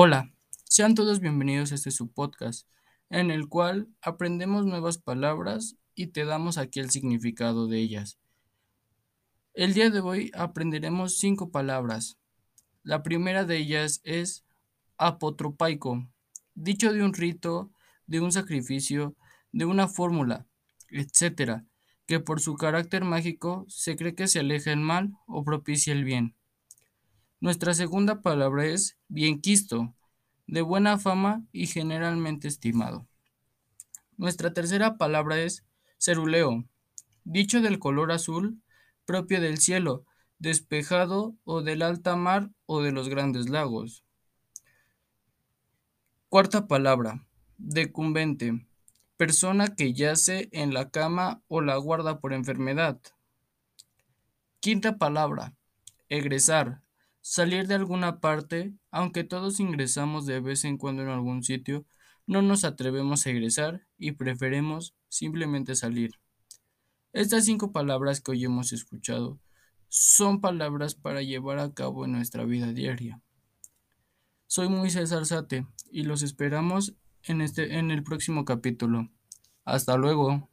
Hola, sean todos bienvenidos a este su podcast, en el cual aprendemos nuevas palabras y te damos aquí el significado de ellas. El día de hoy aprenderemos cinco palabras. La primera de ellas es apotropaico, dicho de un rito, de un sacrificio, de una fórmula, etc., que por su carácter mágico se cree que se aleja el mal o propicia el bien. Nuestra segunda palabra es bienquisto, de buena fama y generalmente estimado. Nuestra tercera palabra es ceruleo, dicho del color azul propio del cielo, despejado o del alta mar o de los grandes lagos. Cuarta palabra, decumbente, persona que yace en la cama o la guarda por enfermedad. Quinta palabra, egresar, salir de alguna parte, aunque todos ingresamos de vez en cuando en algún sitio, no nos atrevemos a egresar y preferimos simplemente salir. Estas cinco palabras que hoy hemos escuchado son palabras para llevar a cabo en nuestra vida diaria. Soy muy César Sate y los esperamos en, este, en el próximo capítulo. Hasta luego.